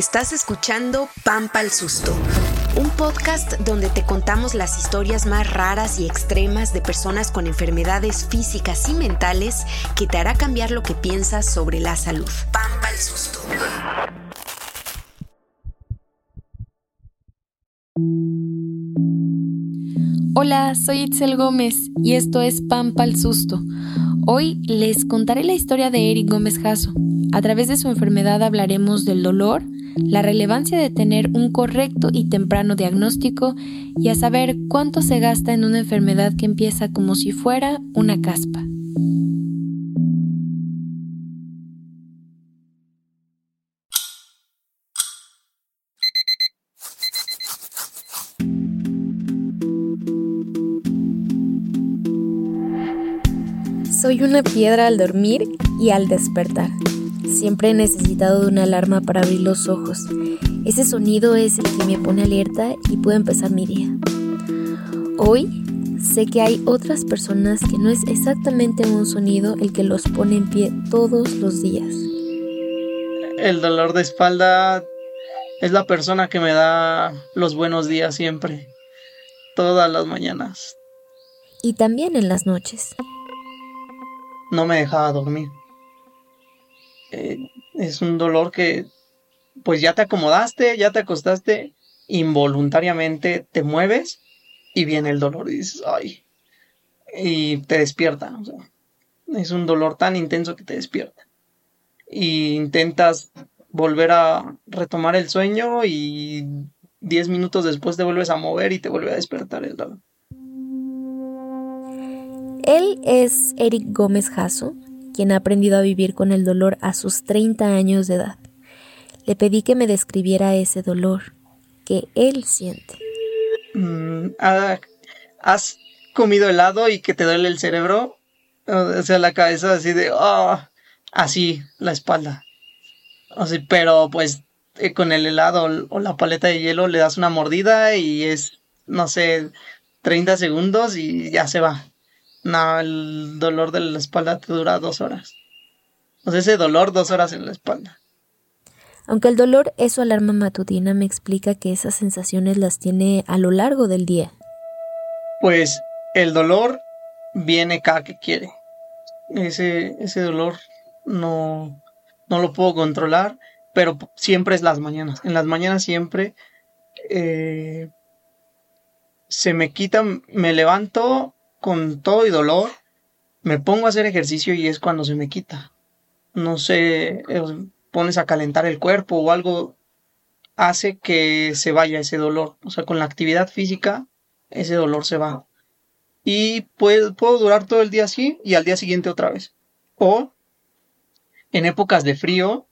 Estás escuchando Pampa el Susto, un podcast donde te contamos las historias más raras y extremas de personas con enfermedades físicas y mentales que te hará cambiar lo que piensas sobre la salud. Pampa el Susto. Hola, soy Itzel Gómez y esto es Pampa el Susto. Hoy les contaré la historia de Eric Gómez Jasso. A través de su enfermedad hablaremos del dolor, la relevancia de tener un correcto y temprano diagnóstico y a saber cuánto se gasta en una enfermedad que empieza como si fuera una caspa. Soy una piedra al dormir y al despertar. Siempre he necesitado de una alarma para abrir los ojos. Ese sonido es el que me pone alerta y puedo empezar mi día. Hoy sé que hay otras personas que no es exactamente un sonido el que los pone en pie todos los días. El dolor de espalda es la persona que me da los buenos días siempre, todas las mañanas. Y también en las noches. No me dejaba dormir. Eh, es un dolor que pues ya te acomodaste, ya te acostaste, involuntariamente te mueves y viene el dolor y dices, ay, y te despierta. es un dolor tan intenso que te despierta. Y intentas volver a retomar el sueño y 10 minutos después te vuelves a mover y te vuelve a despertar el dolor. Él es Eric Gómez Jasso, quien ha aprendido a vivir con el dolor a sus 30 años de edad. Le pedí que me describiera ese dolor que él siente. Mm, ¿Has comido helado y que te duele el cerebro? O sea, la cabeza así de, oh, así, la espalda. Pero pues eh, con el helado o la paleta de hielo le das una mordida y es, no sé, 30 segundos y ya se va. No, el dolor de la espalda te dura dos horas. O sea, ese dolor dos horas en la espalda. Aunque el dolor es su alarma matutina, me explica que esas sensaciones las tiene a lo largo del día. Pues el dolor viene cada que quiere. Ese, ese dolor no, no lo puedo controlar, pero siempre es las mañanas. En las mañanas siempre eh, se me quita, me levanto con todo y dolor, me pongo a hacer ejercicio y es cuando se me quita. No sé, eh, pones a calentar el cuerpo o algo hace que se vaya ese dolor. O sea, con la actividad física, ese dolor se va. Y puedo, puedo durar todo el día así y al día siguiente otra vez. O en épocas de frío,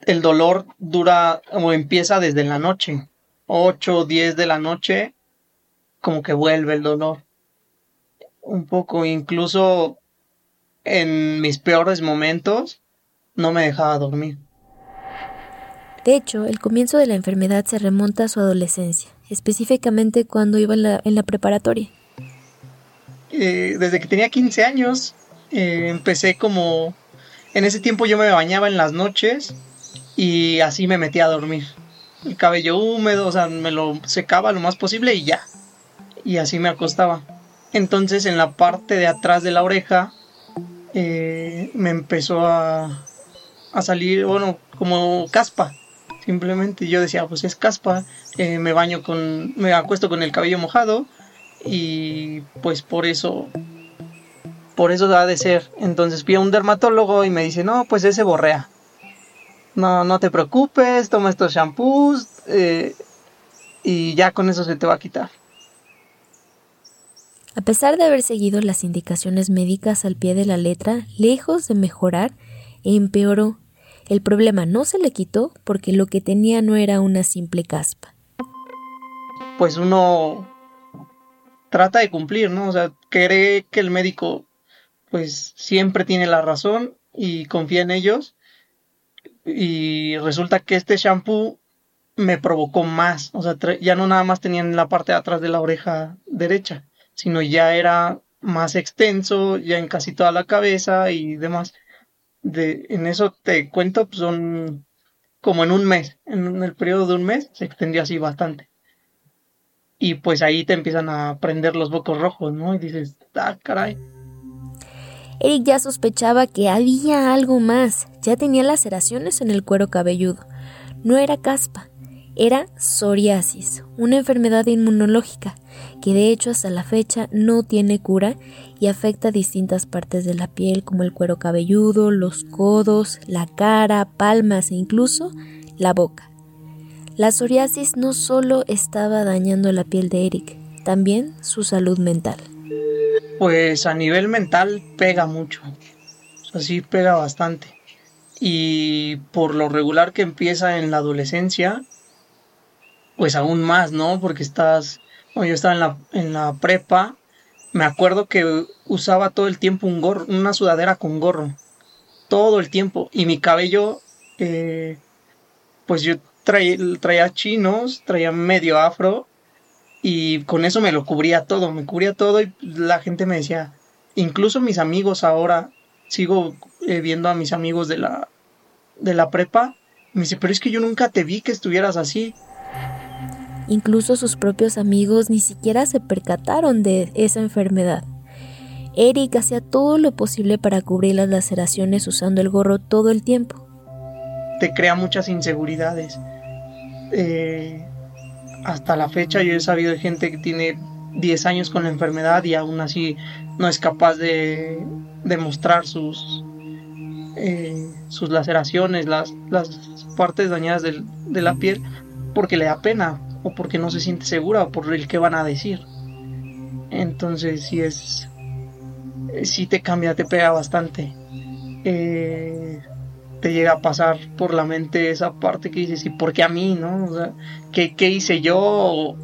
el dolor dura o empieza desde la noche. 8 o 10 de la noche, como que vuelve el dolor un poco, incluso en mis peores momentos, no me dejaba dormir. De hecho, el comienzo de la enfermedad se remonta a su adolescencia, específicamente cuando iba en la, en la preparatoria. Eh, desde que tenía 15 años, eh, empecé como... En ese tiempo yo me bañaba en las noches y así me metía a dormir. El cabello húmedo, o sea, me lo secaba lo más posible y ya. Y así me acostaba. Entonces en la parte de atrás de la oreja eh, me empezó a, a, salir, bueno, como caspa. Simplemente yo decía, pues es caspa, eh, me baño con, me acuesto con el cabello mojado y pues por eso, por eso ha de ser. Entonces fui a un dermatólogo y me dice, no, pues ese borrea. No, no te preocupes, toma estos shampoos eh, y ya con eso se te va a quitar. A pesar de haber seguido las indicaciones médicas al pie de la letra, lejos de mejorar, empeoró. El problema no se le quitó porque lo que tenía no era una simple caspa. Pues uno trata de cumplir, ¿no? O sea, cree que el médico pues siempre tiene la razón y confía en ellos. Y resulta que este shampoo me provocó más. O sea, ya no nada más tenía en la parte de atrás de la oreja derecha sino ya era más extenso, ya en casi toda la cabeza y demás. De, en eso te cuento, pues son como en un mes, en el periodo de un mes se extendió así bastante. Y pues ahí te empiezan a prender los bocos rojos, ¿no? Y dices, ah, caray. Eric ya sospechaba que había algo más, ya tenía laceraciones en el cuero cabelludo. No era caspa, era psoriasis, una enfermedad inmunológica que de hecho hasta la fecha no tiene cura y afecta distintas partes de la piel como el cuero cabelludo, los codos, la cara, palmas e incluso la boca. La psoriasis no solo estaba dañando la piel de Eric, también su salud mental. Pues a nivel mental pega mucho, así pega bastante. Y por lo regular que empieza en la adolescencia, pues aún más, ¿no? Porque estás, yo estaba en la, en la prepa, me acuerdo que usaba todo el tiempo un gorro, una sudadera con gorro, todo el tiempo, y mi cabello, eh, pues yo traía, traía chinos, traía medio afro, y con eso me lo cubría todo, me cubría todo y la gente me decía, incluso mis amigos ahora, sigo eh, viendo a mis amigos de la, de la prepa, me dice, pero es que yo nunca te vi que estuvieras así. Incluso sus propios amigos ni siquiera se percataron de esa enfermedad. Eric hacía todo lo posible para cubrir las laceraciones usando el gorro todo el tiempo. Te crea muchas inseguridades. Eh, hasta la fecha yo he sabido de gente que tiene 10 años con la enfermedad y aún así no es capaz de demostrar sus, eh, sus laceraciones, las, las partes dañadas de, de la piel, porque le da pena, o porque no se siente segura o por el que van a decir. Entonces si es, si te cambia, te pega bastante. Eh, te llega a pasar por la mente esa parte que dices, ¿y por qué a mí, no? O sea, ¿qué, hice yo? O,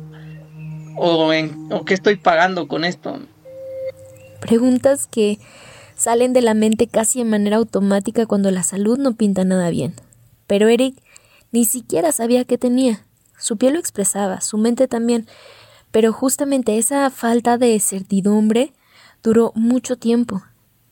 o, ¿O qué estoy pagando con esto? Preguntas que salen de la mente casi de manera automática cuando la salud no pinta nada bien. Pero Eric ni siquiera sabía qué tenía. Su piel lo expresaba, su mente también, pero justamente esa falta de certidumbre duró mucho tiempo.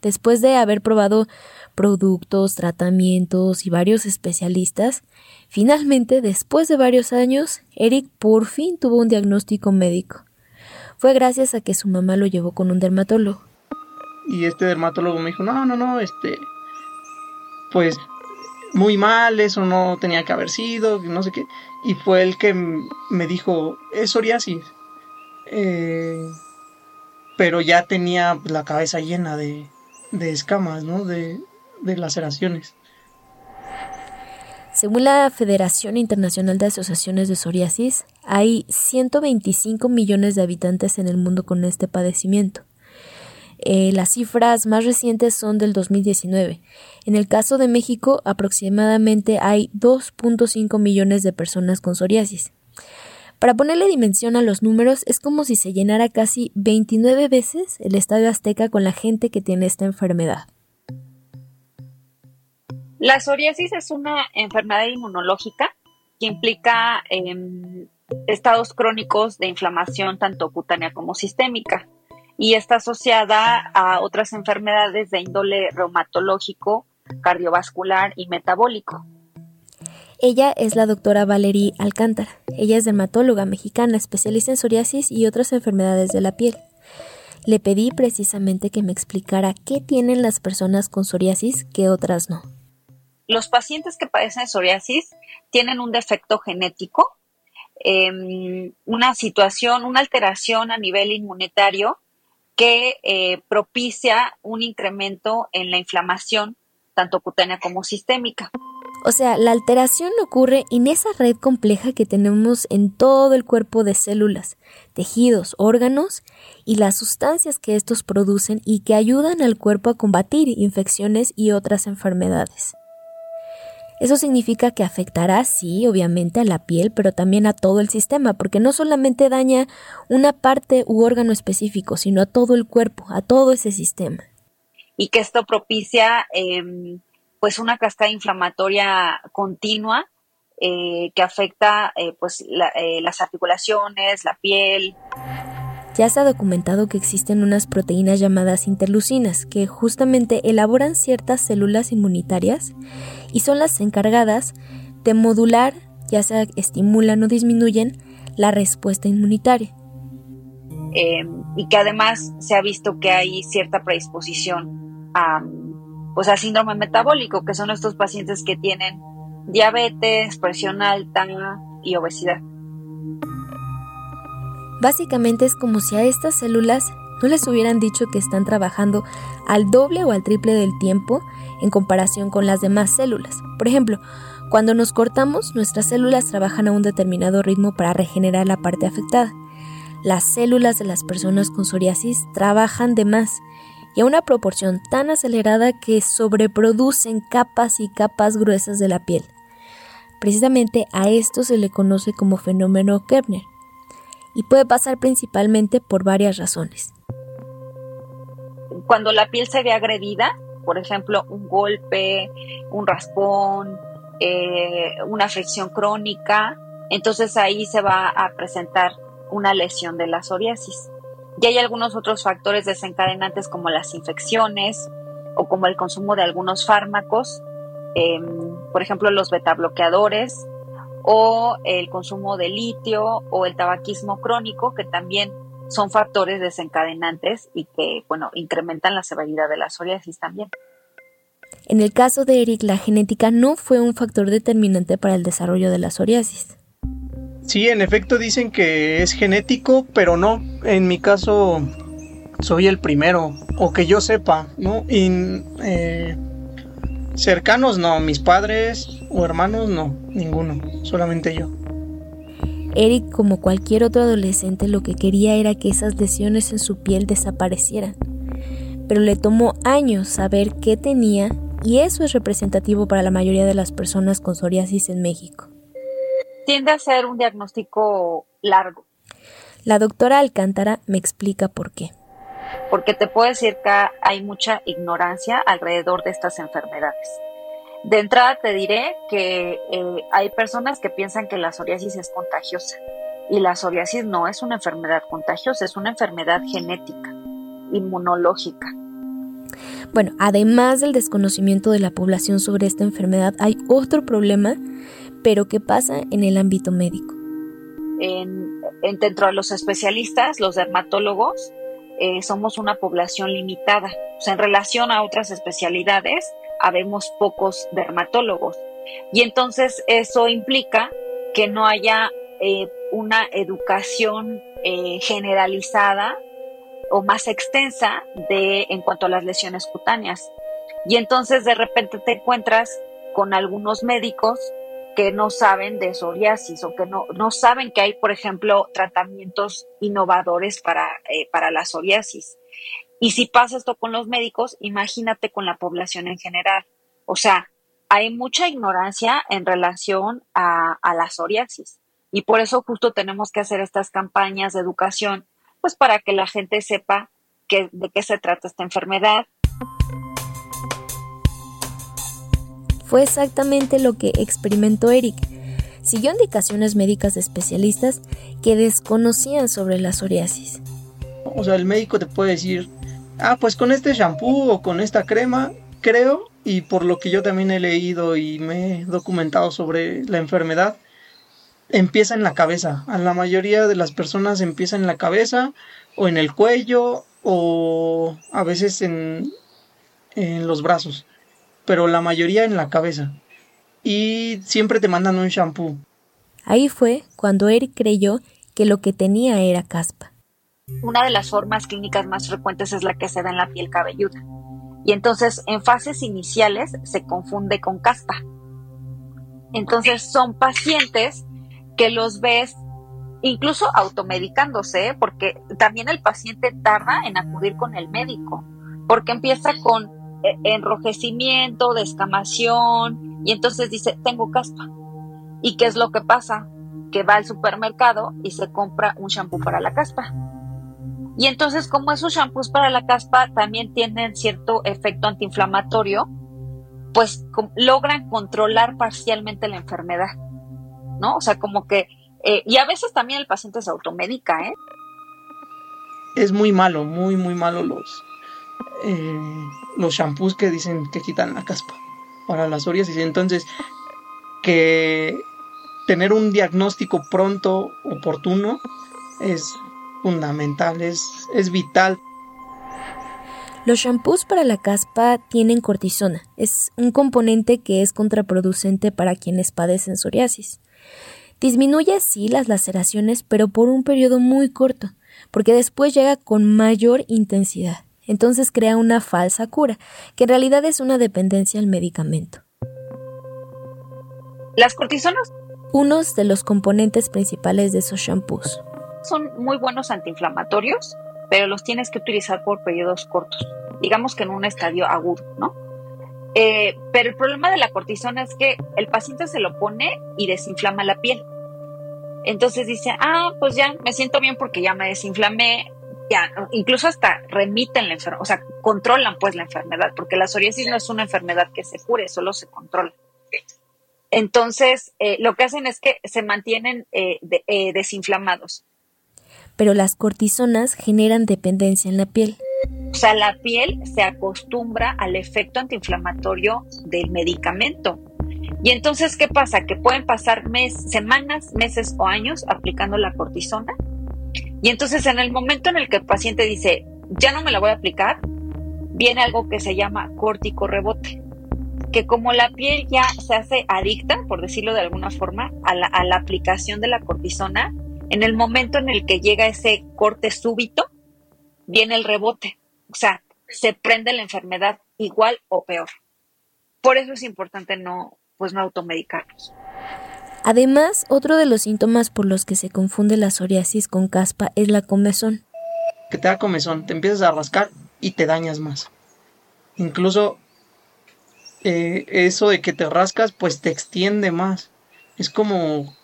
Después de haber probado productos, tratamientos y varios especialistas, finalmente, después de varios años, Eric por fin tuvo un diagnóstico médico. Fue gracias a que su mamá lo llevó con un dermatólogo. Y este dermatólogo me dijo, no, no, no, este, pues muy mal, eso no tenía que haber sido, no sé qué. Y fue el que me dijo, es psoriasis. Eh, pero ya tenía la cabeza llena de, de escamas, ¿no? De, de laceraciones. Según la Federación Internacional de Asociaciones de Psoriasis, hay 125 millones de habitantes en el mundo con este padecimiento. Eh, las cifras más recientes son del 2019. En el caso de México, aproximadamente hay 2.5 millones de personas con psoriasis. Para ponerle dimensión a los números, es como si se llenara casi 29 veces el Estadio Azteca con la gente que tiene esta enfermedad. La psoriasis es una enfermedad inmunológica que implica em, estados crónicos de inflamación tanto cutánea como sistémica y está asociada a otras enfermedades de índole reumatológico, cardiovascular y metabólico. Ella es la doctora Valerie Alcántara. Ella es dermatóloga mexicana, especialista en psoriasis y otras enfermedades de la piel. Le pedí precisamente que me explicara qué tienen las personas con psoriasis que otras no. Los pacientes que padecen psoriasis tienen un defecto genético, em, una situación, una alteración a nivel inmunitario que eh, propicia un incremento en la inflamación, tanto cutánea como sistémica. O sea, la alteración ocurre en esa red compleja que tenemos en todo el cuerpo de células, tejidos, órganos y las sustancias que estos producen y que ayudan al cuerpo a combatir infecciones y otras enfermedades. Eso significa que afectará, sí, obviamente a la piel, pero también a todo el sistema, porque no solamente daña una parte u órgano específico, sino a todo el cuerpo, a todo ese sistema. Y que esto propicia em, pues una cascada inflamatoria continua eh, que afecta eh, pues eh, las articulaciones, la piel. Ya se ha documentado que existen unas proteínas llamadas interlucinas que justamente elaboran ciertas células inmunitarias y son las encargadas de modular, ya sea estimulan o disminuyen, la respuesta inmunitaria. Em, y que además se ha visto que hay cierta predisposición a, pues, al síndrome metabólico, que son estos pacientes que tienen diabetes, presión alta y obesidad. Básicamente es como si a estas células no les hubieran dicho que están trabajando al doble o al triple del tiempo en comparación con las demás células. Por ejemplo, cuando nos cortamos, nuestras células trabajan a un determinado ritmo para regenerar la parte afectada. Las células de las personas con psoriasis trabajan de más y a una proporción tan acelerada que sobreproducen capas y capas gruesas de la piel. Precisamente a esto se le conoce como fenómeno Kepner y puede pasar principalmente por varias razones. Cuando la piel se ve agredida, por ejemplo, un golpe, un raspón, eh, una fricción crónica, entonces ahí se va a presentar una lesión de la psoriasis. Y hay algunos otros factores desencadenantes como las infecciones o como el consumo de algunos fármacos, em, por ejemplo los betabloqueadores o el consumo de litio o el tabaquismo crónico, que también son factores desencadenantes y que, bueno, incrementan la severidad de la psoriasis también. En el caso de Eric, la genética no fue un factor determinante para el desarrollo de la psoriasis. Sí, en efecto dicen que es genético, pero no. En mi caso soy el primero, o que yo sepa, ¿no? Y eh, cercanos no, mis padres o hermanos no, ninguno, solamente yo. Eric, como cualquier otro adolescente, lo que quería era que esas lesiones en su piel desaparecieran. Pero le tomó años saber qué tenía y eso es representativo para la mayoría de las personas con psoriasis en México tiende a ser un diagnóstico largo. La doctora Alcántara me explica por qué. Porque te puedo decir que hay mucha ignorancia alrededor de estas enfermedades. De entrada te diré que eh, hay personas que piensan que la psoriasis es contagiosa y la psoriasis no es una enfermedad contagiosa, es una enfermedad genética, inmunológica. Bueno, además del desconocimiento de la población sobre esta enfermedad, hay otro problema pero ¿qué pasa en el ámbito médico? En, dentro de los especialistas, los dermatólogos, eh, somos una población limitada. en relación a otras especialidades, habemos pocos dermatólogos. Y entonces eso implica que no haya eh, una educación eh, generalizada o más extensa de, en cuanto a las lesiones cutáneas. Y entonces de repente te encuentras con algunos médicos que no saben de psoriasis o que no, no saben que hay, por ejemplo, tratamientos innovadores para, eh, para la psoriasis. Y si pasa esto con los médicos, imagínate con la población en general. O sea, hay mucha ignorancia en relación a, a la psoriasis. Y por eso justo tenemos que hacer estas campañas de educación, pues para que la gente sepa que, de qué se trata esta enfermedad, Fue exactamente lo que experimentó Eric. Siguió indicaciones médicas de especialistas que desconocían sobre la psoriasis. O sea, el médico te puede decir, ah, pues con este shampoo o con esta crema, creo, y por lo que yo también he leído y me he documentado sobre la enfermedad, empieza en la cabeza. A la mayoría de las personas empieza en la cabeza o en el cuello o a veces en, en los brazos pero la mayoría en la cabeza. Y siempre te mandan un shampoo. Ahí fue cuando Eric creyó que lo que tenía era caspa. Una de las formas clínicas más frecuentes es la que se da en la piel cabelluda. Y entonces en fases iniciales se confunde con caspa. Entonces son pacientes que los ves incluso automedicándose, ¿eh? porque también el paciente tarda en acudir con el médico, porque empieza con e, enrojecimiento, descamación, y entonces dice, tengo caspa. ¿Y qué es lo que pasa? Que va al supermercado y se compra un shampoo para la caspa. Y entonces, como esos shampoos para la caspa también tienen cierto efecto antiinflamatorio, pues logran controlar parcialmente la enfermedad, ¿no? O sea, como que, eh, y a veces también el paciente se automedica, ¿eh? Es muy malo, muy, muy malo los, eh, los shampoos que dicen que quitan la caspa para las psoriasis. Entonces, que tener un diagnóstico pronto, oportuno, es fundamental, es, es vital. Los shampoos para la caspa tienen cortisona. Es un componente que es contraproducente para quienes padecen psoriasis. Disminuye sí las laceraciones, pero por un periodo muy corto, porque después llega con mayor intensidad. Entonces crea una falsa cura, que en realidad es una dependencia al medicamento. Las cortisonas. Unos de los componentes principales de esos shampoos. Son muy buenos antiinflamatorios pero los tienes que utilizar por periodos cortos, digamos que en un estadio agudo, ¿no? Eh, pero el problema de la cortisona es que el paciente se lo pone y desinflama la piel. Entonces dice, ah, pues ya me siento bien porque ya me desinflamé, ya, incluso hasta remiten la enfermedad, o sea, controlan pues la enfermedad, porque la psoriasis no es una enfermedad que se cure, solo se controla. Entonces, eh, lo que hacen es que se mantienen eh, desinflamados pero las cortisonas generan dependencia en la piel. O sea, la piel se acostumbra al efecto antiinflamatorio del medicamento. Y entonces, ¿qué pasa? Que pueden pasar semanas, meses o años aplicando la cortisona. Y entonces, en el momento en el que el paciente dice, ya no me la voy a aplicar, viene algo que se llama córtico rebote. Que como la piel ya se hace adicta, por decirlo de alguna forma, a la aplicación de la cortisona, en el momento en el que llega ese corte súbito, viene el rebote. O sea, se prende la enfermedad igual o peor. Por eso es importante no, pues no automedicarnos. Además, otro de los síntomas por los que se confunde la psoriasis con caspa es la comezón. Que te da comezón, te empiezas a rascar y te dañas más. Incluso eh, eso de que te rascas, pues te extiende más. Es como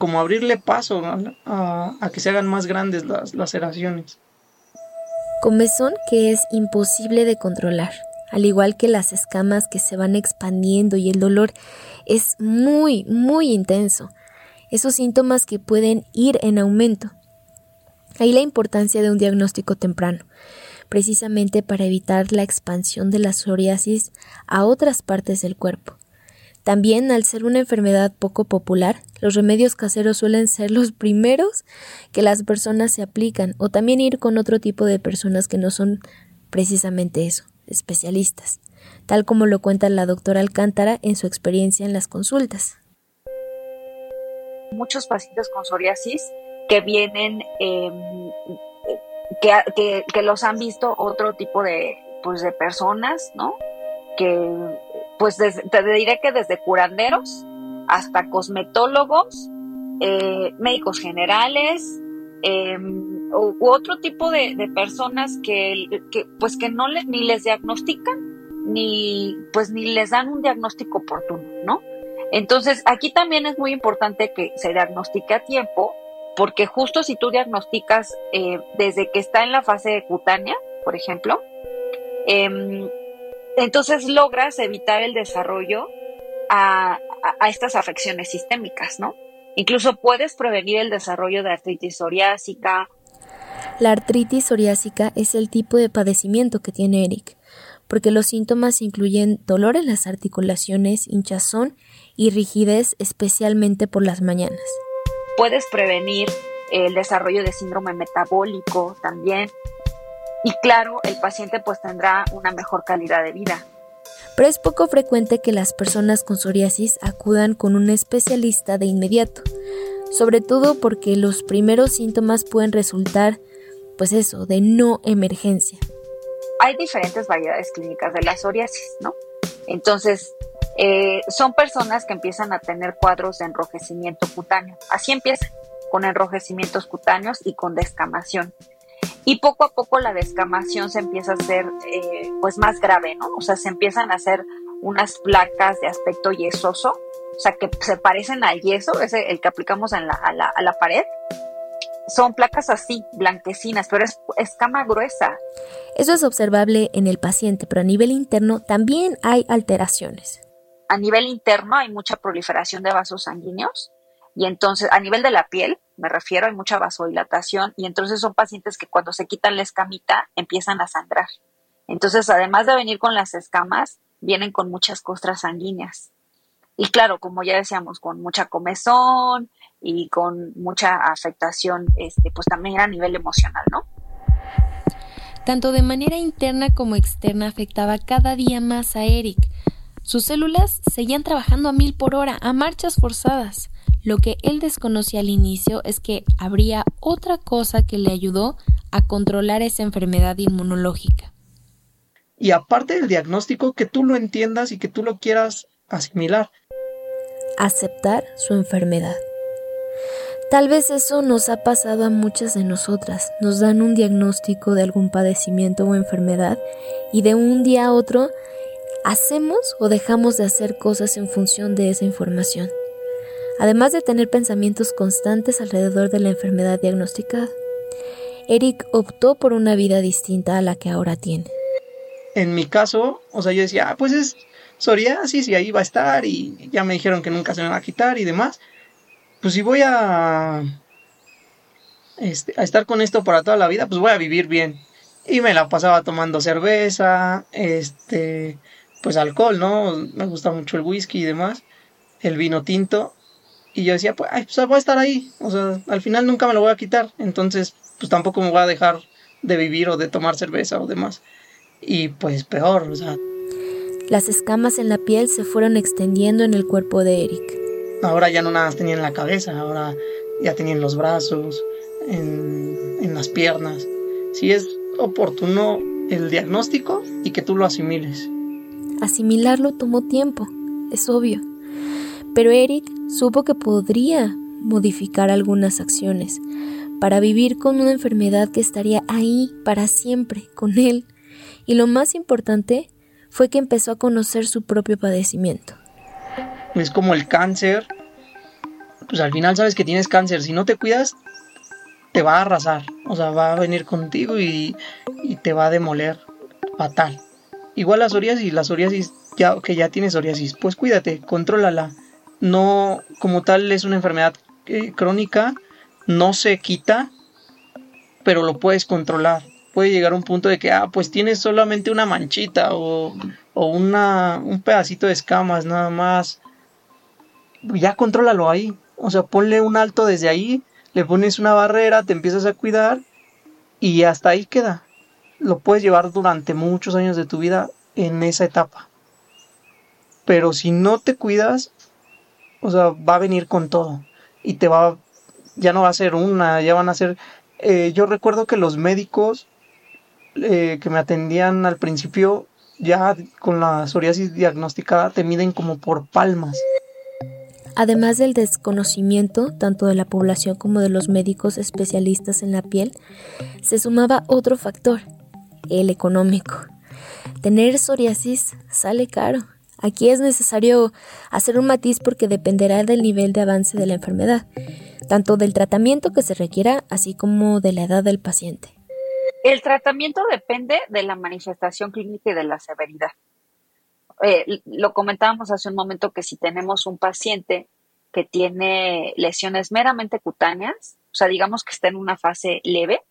como abrirle paso a, que se hagan más grandes las laceraciones. Comezón que es imposible de controlar, al igual que las escamas que se van expandiendo y el dolor es muy, muy intenso. Esos síntomas que pueden ir en aumento. Ahí la importancia de un diagnóstico temprano, precisamente para evitar la expansión de la psoriasis a otras partes del cuerpo. También, al ser una enfermedad poco popular, los remedios caseros suelen ser los primeros que las personas se aplican o también ir con otro tipo de personas que no son precisamente eso, especialistas, tal como lo cuenta la doctora Alcántara en su experiencia en las consultas. Muchos pacientes con psoriasis que vienen, em, que, que, los han visto otro tipo de, pues, de personas, ¿no? Que pues te diré que desde curanderos hasta cosmetólogos, eh, médicos generales, em, u, otro tipo de, personas que, pues que no le, ni les diagnostican ni pues ni les dan un diagnóstico oportuno, ¿no? Entonces aquí también es muy importante que se diagnostique a tiempo porque justo si tú diagnosticas eh, desde que está en la fase cutánea, por ejemplo, eh, entonces logras evitar el desarrollo a, estas afecciones sistémicas, ¿no? Incluso puedes prevenir el desarrollo de artritis psoriásica. La artritis psoriásica es el tipo de padecimiento que tiene Eric, porque los síntomas incluyen dolor en las articulaciones, hinchazón y rigidez, especialmente por las mañanas. Puedes prevenir el desarrollo de síndrome metabólico también, y claro, el paciente pues tendrá una mejor calidad de vida. Pero es poco frecuente que las personas con psoriasis acudan con un especialista de inmediato, sobre todo porque los primeros síntomas pueden resultar, pues eso, de no emergencia. Hay diferentes variedades clínicas de la psoriasis, ¿no? Entonces, eh, son personas que empiezan a tener cuadros de enrojecimiento cutáneo. Así empieza, con enrojecimientos cutáneos y con descamación y poco a poco la descamación se empieza a hacer eh, pues más grave, ¿no? O sea, se empiezan a hacer unas placas de aspecto yesoso, o sea, que se parecen al yeso, ese el que aplicamos en la, a, la, a la pared. Son placas así, blanquecinas, pero es escama gruesa. Eso es observable en el paciente, pero a nivel interno también hay alteraciones. A nivel interno hay mucha proliferación de vasos sanguíneos y entonces a nivel de la piel me refiero, hay mucha vasodilatación y entonces son pacientes que cuando se quitan la escamita empiezan a sangrar. Entonces, además de venir con las escamas, vienen con muchas costras sanguíneas. y claro, como ya decíamos, con mucha comezón y con mucha afectación, este, pues también a nivel emocional, ¿no? Tanto de manera interna como externa afectaba cada día más a Eric. Sus células seguían trabajando a mil por hora, a marchas forzadas. Lo que él desconocía al inicio es que habría otra cosa que le ayudó a controlar esa enfermedad inmunológica. Y aparte del diagnóstico, que tú lo entiendas y que tú lo quieras asimilar aceptar su enfermedad. Tal vez eso nos ha pasado a muchas de nosotras. Nos dan un diagnóstico de algún padecimiento o enfermedad y de un día a otro hacemos o dejamos de hacer cosas en función de esa información. Además de tener pensamientos constantes alrededor de la enfermedad diagnosticada, Eric optó por una vida distinta a la que ahora tiene. En mi caso, o sea, yo decía, ah, pues es psoriasis y ahí va a estar y ya me dijeron que nunca se me va a quitar y demás. Pues si voy a, este, a estar con esto para toda la vida, pues voy a vivir bien. Y me la pasaba tomando cerveza, este, pues alcohol, ¿no? Me gusta mucho el whisky y demás, el vino tinto. Y yo decía, pues, pues voy a estar ahí. O sea, al final nunca me lo voy a quitar. Entonces, pues tampoco me voy a dejar de vivir o de tomar cerveza o demás. Y pues peor, o sea, las escamas en la piel se fueron extendiendo en el cuerpo de Eric. Ahora ya no nada más tenía en la cabeza, ahora ya tenía en los brazos, en, las piernas. Si es oportuno el diagnóstico y que tú lo asimiles. Asimilarlo tomó tiempo, es obvio. Pero Eric supo que podría modificar algunas acciones para vivir con una enfermedad que estaría ahí para siempre con él. Y lo más importante, fue que empezó a conocer su propio padecimiento. Es como el cáncer, pues al final sabes que tienes cáncer, si no te cuidas, te va a arrasar, o sea, va a venir contigo y, te va a demoler fatal. Igual la psoriasis, la psoriasis, ya, que ya tienes psoriasis, pues cuídate, contrólala. No, como tal, es una enfermedad eh, crónica, no se quita, pero lo puedes controlar puede llegar a un punto de que, ah, pues tienes solamente una manchita o, o una, un pedacito de escamas nada más. Ya contrólalo ahí. O sea, ponle un alto desde ahí, le pones una barrera, te empiezas a cuidar y hasta ahí queda. Lo puedes llevar durante muchos años de tu vida en esa etapa. Pero si no te cuidas, o sea, va a venir con todo. Y te va, ya no va a ser una, ya van a ser... Eh, yo recuerdo que los médicos eh, que me atendían al principio, ya con la psoriasis diagnosticada, te miden como por palmas. Además del desconocimiento tanto de la población como de los médicos especialistas en la piel, se sumaba otro factor, el económico. Tener psoriasis sale caro. Aquí es necesario hacer un matiz porque dependerá del nivel de avance de la enfermedad, tanto del tratamiento que se requiera, así como de la edad del paciente. El tratamiento depende de la manifestación clínica y de la severidad. Eh, lo comentábamos hace un momento que si tenemos un paciente que tiene lesiones meramente cutáneas, o sea, digamos que está en una fase leve,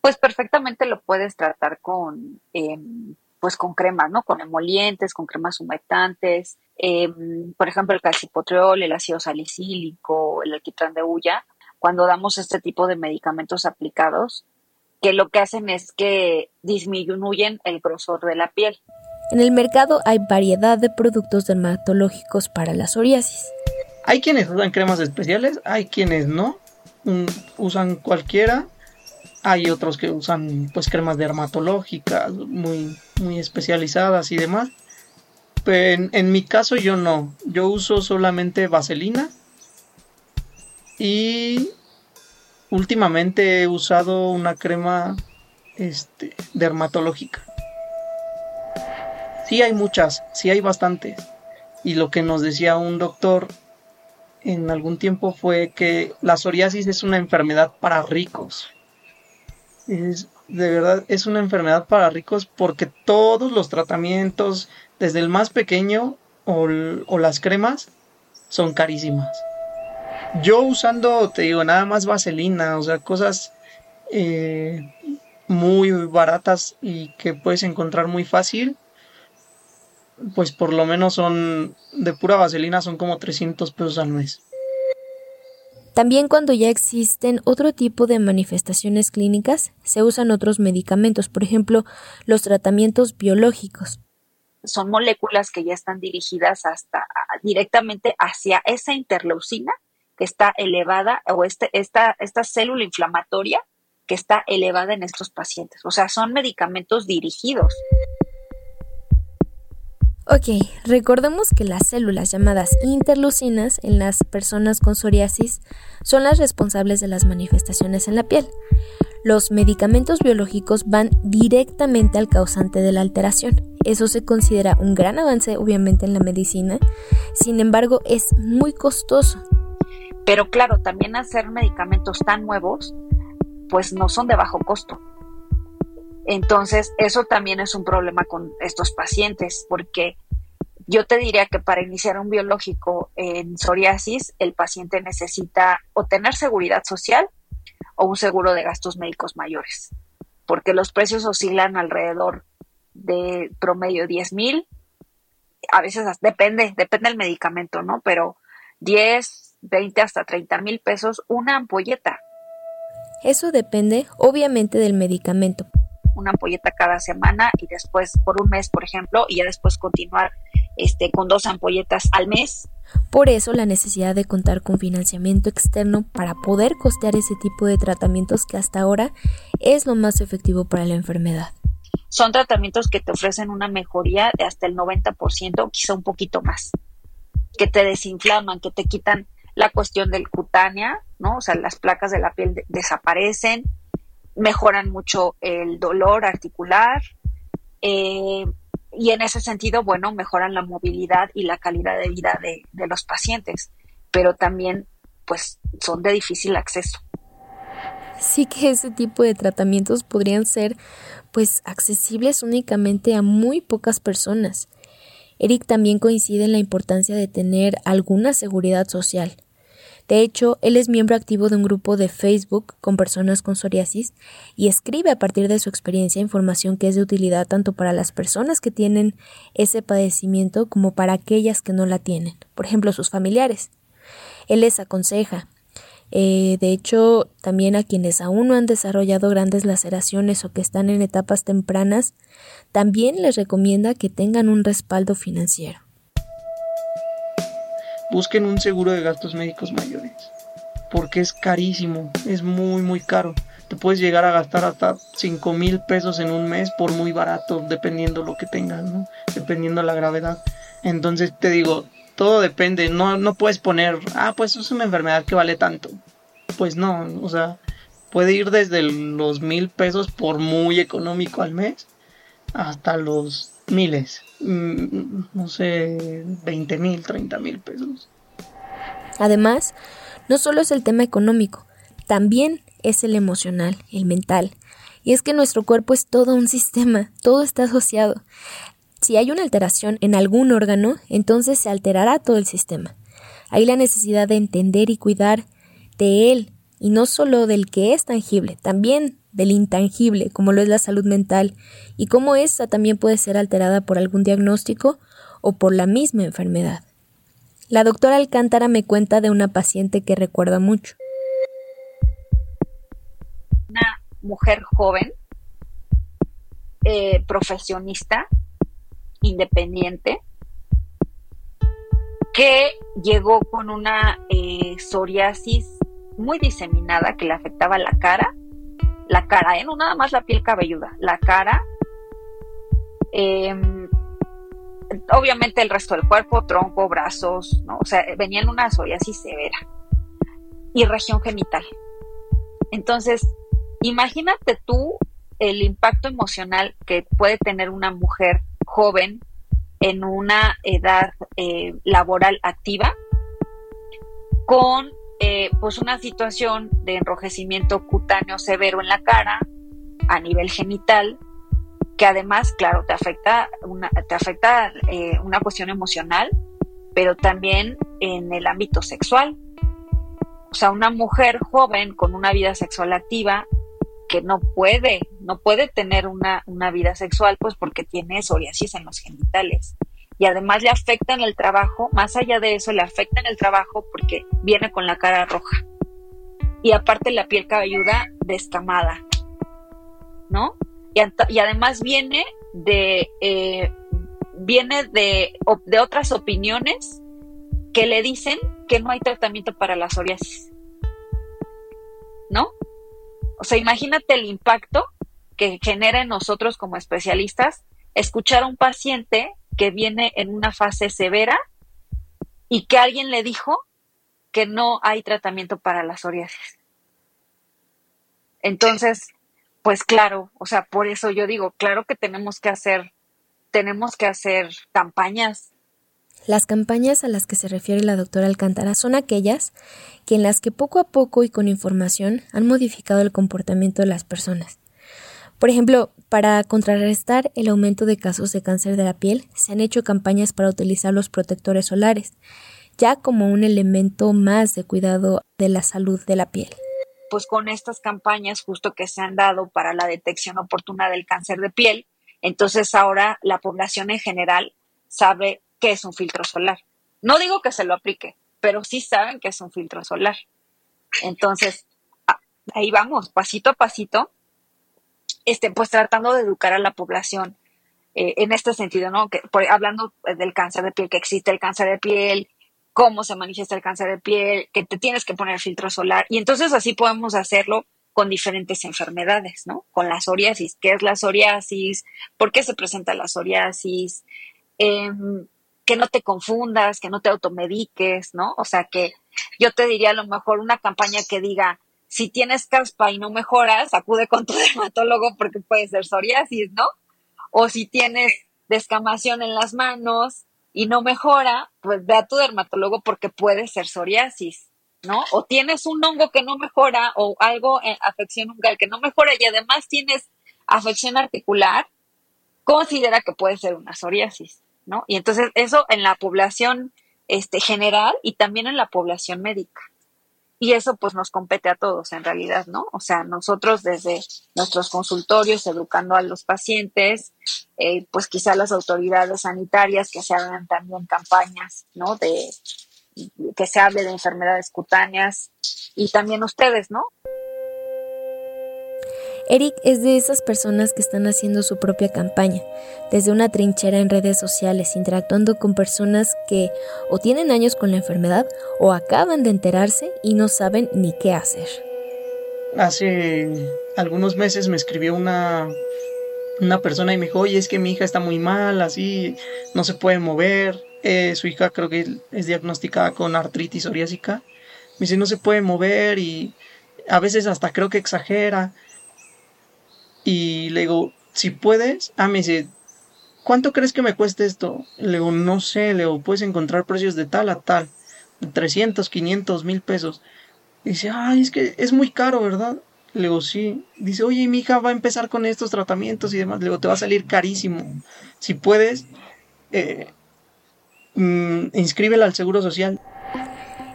pues perfectamente lo puedes tratar con, em, pues con cremas, ¿no? Con emolientes, con cremas humectantes, em, por ejemplo, el calcipotriol, el ácido salicílico, el alquitrán de hulla. Cuando damos este tipo de medicamentos aplicados, que lo que hacen es que disminuyen el grosor de la piel. En el mercado hay variedad de productos dermatológicos para la psoriasis. Hay quienes usan cremas especiales, hay quienes no, usan cualquiera. Hay otros que usan pues cremas dermatológicas muy, muy especializadas y demás. Pero en, mi caso yo no, yo uso solamente vaselina y últimamente he usado una crema este, dermatológica. Sí hay muchas, sí hay bastantes. Y lo que nos decía un doctor en algún tiempo fue que la psoriasis es una enfermedad para ricos. Es, de verdad, es una enfermedad para ricos porque todos los tratamientos, desde el más pequeño o, las cremas, son carísimas yo usando, te digo, nada más vaselina, o sea, cosas eh, muy baratas y que puedes encontrar muy fácil, pues por lo menos son, de pura vaselina son como 300 pesos al mes. También cuando ya existen otro tipo de manifestaciones clínicas, se usan otros medicamentos, por ejemplo, los tratamientos biológicos. Son moléculas que ya están dirigidas hasta directamente hacia esa interleucina que está elevada o este, esta, esta célula inflamatoria que está elevada en estos pacientes. O sea, son medicamentos dirigidos. Ok, recordemos que las células llamadas interleucinas en las personas con psoriasis son las responsables de las manifestaciones en la piel. Los medicamentos biológicos van directamente al causante de la alteración. Eso se considera un gran avance obviamente en la medicina, sin embargo es muy costoso. Pero claro, también hacer medicamentos tan nuevos, pues no son de bajo costo. Entonces, eso también es un problema con estos pacientes, porque yo te diría que para iniciar un biológico en psoriasis, el paciente necesita o tener seguridad social o un seguro de gastos médicos mayores, porque los precios oscilan alrededor de promedio 10 mil, a veces depende, depende del medicamento, ¿no? Pero 10, 20 hasta 30 mil pesos una ampolleta. Eso depende obviamente del medicamento, una ampolleta cada semana y después por un mes, por ejemplo, y ya después continuar este, con dos ampolletas al mes. Por eso la necesidad de contar con financiamiento externo para poder costear ese tipo de tratamientos que hasta ahora es lo más efectivo para la enfermedad. Son tratamientos que te ofrecen una mejoría de hasta el 90%, quizá un poquito más, que te desinflaman, que te quitan la cuestión del cutánea, ¿no? O sea, las placas de la piel desaparecen, mejoran mucho el dolor articular eh, y en ese sentido, bueno, mejoran la movilidad y la calidad de vida de, de los pacientes, pero también pues son de difícil acceso. Sí que ese tipo de tratamientos podrían ser pues accesibles únicamente a muy pocas personas. Eric también coincide en la importancia de tener alguna seguridad social, de hecho, él es miembro activo de un grupo de Facebook con personas con psoriasis y escribe a partir de su experiencia información que es de utilidad tanto para las personas que tienen ese padecimiento como para aquellas que no la tienen, por ejemplo, sus familiares. Él les aconseja, eh, de hecho, también a quienes aún no han desarrollado grandes laceraciones o que están en etapas tempranas, también les recomienda que tengan un respaldo financiero busquen un seguro de gastos médicos mayores. Porque es carísimo, es muy, muy caro. Te puedes llegar a gastar hasta 5 mil pesos en un mes por muy barato, dependiendo lo que tengas, ¿no? Dependiendo la gravedad. Entonces te digo, todo depende. No, no puedes poner, ah, pues es una enfermedad que vale tanto. Pues no, o sea, puede ir desde los mil pesos por muy económico al mes hasta los miles, mm, no sé, 20 mil, 30 mil pesos. Además, no solo es el tema económico, también es el emocional, el mental. Y es que nuestro cuerpo es todo un sistema, todo está asociado. Si hay una alteración en algún órgano, entonces se alterará todo el sistema. Hay la necesidad de entender y cuidar de él, y no solo del que es tangible, también del intangible, como lo es la salud mental, y cómo esta también puede ser alterada por algún diagnóstico o por la misma enfermedad. La doctora Alcántara me cuenta de una paciente que recuerda mucho. Una mujer joven, eh, profesionista, independiente, que llegó con una eh, psoriasis muy diseminada que le afectaba la cara la cara, ¿eh? no nada más la piel cabelluda, la cara, em, obviamente el resto del cuerpo, tronco, brazos, ¿no? O sea, venía en una psoriasis severa y región genital. Entonces, imagínate tú el impacto emocional que puede tener una mujer joven en una edad eh, laboral activa con eh, pues una situación de enrojecimiento cutáneo severo en la cara a nivel genital que además claro te afecta una te afecta eh, una cuestión emocional pero también en el ámbito sexual. O sea una mujer joven con una vida sexual activa que no puede no puede tener una, una vida sexual pues porque tiene psoriasis en los genitales y además le afecta en el trabajo, más allá de eso le afecta en el trabajo porque viene con la cara roja y aparte la piel cabelluda descamada, ¿no? Y, además viene de, eh, viene de, de otras opiniones que le dicen que no hay tratamiento para la psoriasis, ¿no? O sea, imagínate el impacto que genera en nosotros como especialistas escuchar a un paciente que viene en una fase severa y que alguien le dijo que no hay tratamiento para la psoriasis. Entonces, pues claro, o sea, por eso yo digo, claro que tenemos que hacer, tenemos que hacer campañas. Las campañas a las que se refiere la doctora Alcántara son aquellas que en las que poco a poco y con información han modificado el comportamiento de las personas. Por ejemplo, para contrarrestar el aumento de casos de cáncer de la piel, se han hecho campañas para utilizar los protectores solares, ya como un elemento más de cuidado de la salud de la piel. Pues con estas campañas justo que se han dado para la detección oportuna del cáncer de piel, entonces ahora la población en general sabe qué es un filtro solar. No digo que se lo aplique, pero sí saben que es un filtro solar. Entonces, ahí vamos, pasito a pasito, este, pues tratando de educar a la población eh, en este sentido, ¿no? Que, hablando del cáncer de piel, que existe el cáncer de piel, cómo se manifiesta el cáncer de piel, que te tienes que poner filtro solar. Y entonces así podemos hacerlo con diferentes enfermedades, ¿no? Con la psoriasis. ¿Qué es la psoriasis? ¿Por qué se presenta la psoriasis? Em, que no te confundas, que no te automediques, ¿no? O sea, que yo te diría a lo mejor una campaña que diga, si tienes caspa y no mejoras, acude con tu dermatólogo porque puede ser psoriasis, ¿no? O si tienes descamación en las manos y no mejora, pues ve a tu dermatólogo porque puede ser psoriasis, ¿no? O tienes un hongo que no mejora o algo, en afección ungal que no mejora y además tienes afección articular, considera que puede ser una psoriasis, ¿no? Y entonces eso en la población este, general y también en la población médica y eso pues nos compete a todos en realidad, ¿no? O sea, nosotros desde nuestros consultorios educando a los pacientes, eh, pues quizá las autoridades sanitarias que se hagan también campañas, ¿no? De que se hable de enfermedades cutáneas y también ustedes, ¿no? Eric es de esas personas que están haciendo su propia campaña, desde una trinchera en redes sociales, interactuando con personas que o tienen años con la enfermedad o acaban de enterarse y no saben ni qué hacer. Hace algunos meses me escribió una, una persona y me dijo, oye, es que mi hija está muy mal, así, no se puede mover. Eh, su hija creo que es diagnosticada con artritis psoriásica. Me dice, no se puede mover y a veces hasta creo que exagera. Y le digo, si puedes, ah, me dice, ¿cuánto crees que me cueste esto? Le digo, no sé, le digo, puedes encontrar precios de tal a tal, de 300, 500, mil pesos. dice, ay, es que es muy caro, ¿verdad? Le digo, sí. Dice, oye, mi hija va a empezar con estos tratamientos y demás. Le digo, te va a salir carísimo. Si puedes, eh, mm, inscríbela al Seguro Social.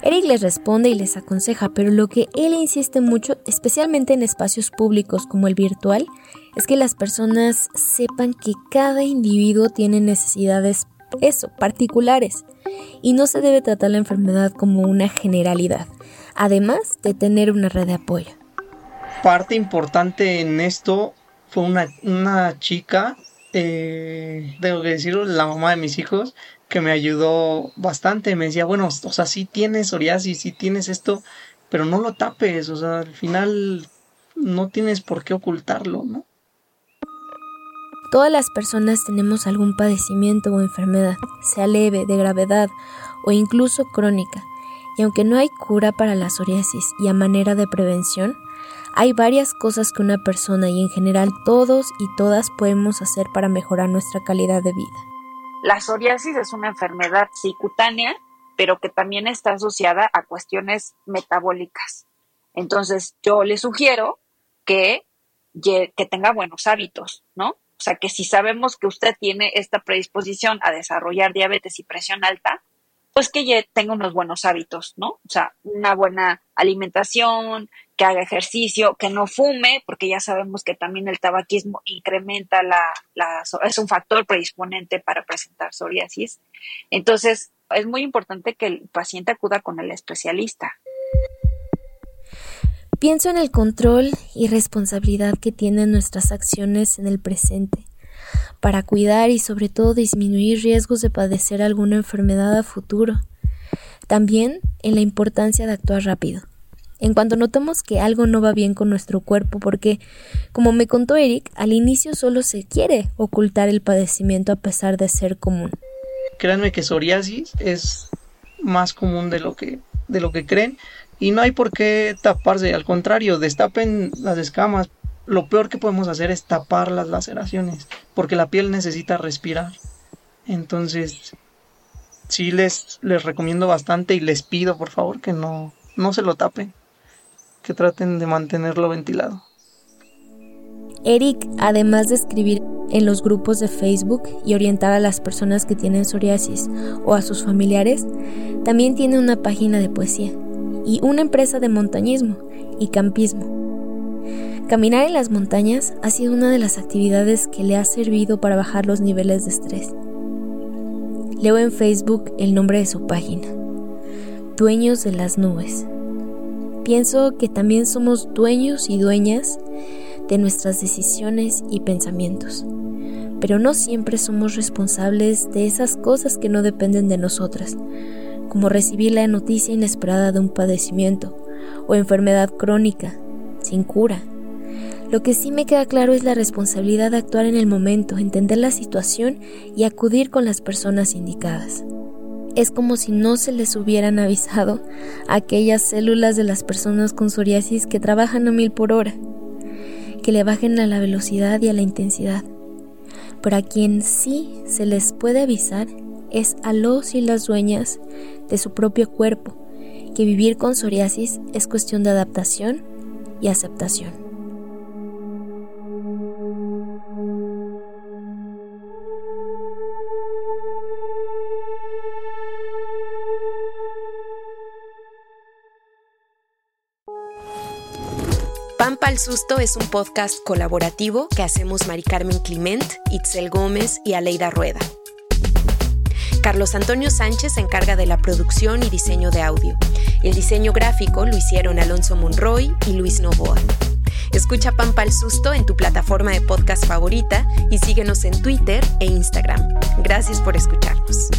Eric les responde y les aconseja, pero lo que él insiste mucho, especialmente en espacios públicos como el virtual, es que las personas sepan que cada individuo tiene necesidades, eso, particulares, y no se debe tratar la enfermedad como una generalidad, además de tener una red de apoyo. Parte importante en esto fue una, una chica, eh, tengo que decirlo, la mamá de mis hijos, que me ayudó bastante. Me decía, bueno, o sea, sí tienes psoriasis, sí tienes esto, pero no lo tapes, o sea, al final no tienes por qué ocultarlo, ¿no? Todas las personas tenemos algún padecimiento o enfermedad, sea leve, de gravedad o incluso crónica. Y aunque no hay cura para la psoriasis y a manera de prevención, hay varias cosas que una persona y en general todos y todas podemos hacer para mejorar nuestra calidad de vida. La psoriasis es una enfermedad cutánea, pero que también está asociada a cuestiones metabólicas. Entonces, yo le sugiero que, que tenga buenos hábitos, ¿no? O sea, que si sabemos que usted tiene esta predisposición a desarrollar diabetes y presión alta, pues que ya tenga unos buenos hábitos, ¿no? O sea, una buena alimentación, que haga ejercicio, que no fume, porque ya sabemos que también el tabaquismo incrementa la, es un factor predisponente para presentar psoriasis. Entonces, es muy importante que el paciente acuda con el especialista. Pienso en el control y responsabilidad que tienen nuestras acciones en el presente para cuidar y sobre todo disminuir riesgos de padecer alguna enfermedad a futuro. También en la importancia de actuar rápido. En cuanto notamos que algo no va bien con nuestro cuerpo, porque, como me contó Eric, al inicio solo se quiere ocultar el padecimiento a pesar de ser común. Créanme que psoriasis es más común de lo que, de lo que creen y no hay por qué taparse, al contrario, destapen las escamas, lo peor que podemos hacer es tapar las laceraciones, porque la piel necesita respirar. Entonces, sí les, les recomiendo bastante y les pido por favor que no, no se lo tapen, que traten de mantenerlo ventilado. Eric, además de escribir en los grupos de Facebook y orientar a las personas que tienen psoriasis o a sus familiares, también tiene una página de poesía y una empresa de montañismo y campismo Caminar en las montañas ha sido una de las actividades que le ha servido para bajar los niveles de estrés. Leo en Facebook el nombre de su página, Dueños de las Nubes. Pienso que también somos dueños y dueñas de nuestras decisiones y pensamientos, pero no siempre somos responsables de esas cosas que no dependen de nosotras, como recibir la noticia inesperada de un padecimiento o enfermedad crónica, sin cura lo que sí me queda claro es la responsabilidad de actuar en el momento, entender la situación y acudir con las personas indicadas. Es como si no se les hubieran avisado aquellas células de las personas con psoriasis que trabajan a mil por hora, que le bajen a la velocidad y a la intensidad. Pero a quien sí se les puede avisar es a los y las dueñas de su propio cuerpo, que vivir con psoriasis es cuestión de adaptación y aceptación. Pampa al Susto es un podcast colaborativo que hacemos Mari Carmen Clement, Itzel Gómez y Aleida Rueda. Carlos Antonio Sánchez se encarga de la producción y diseño de audio. El diseño gráfico lo hicieron Alonso Monroy y Luis Novoa. Escucha Pampa al Susto en tu plataforma de podcast favorita y síguenos en Twitter e Instagram. Gracias por escucharnos.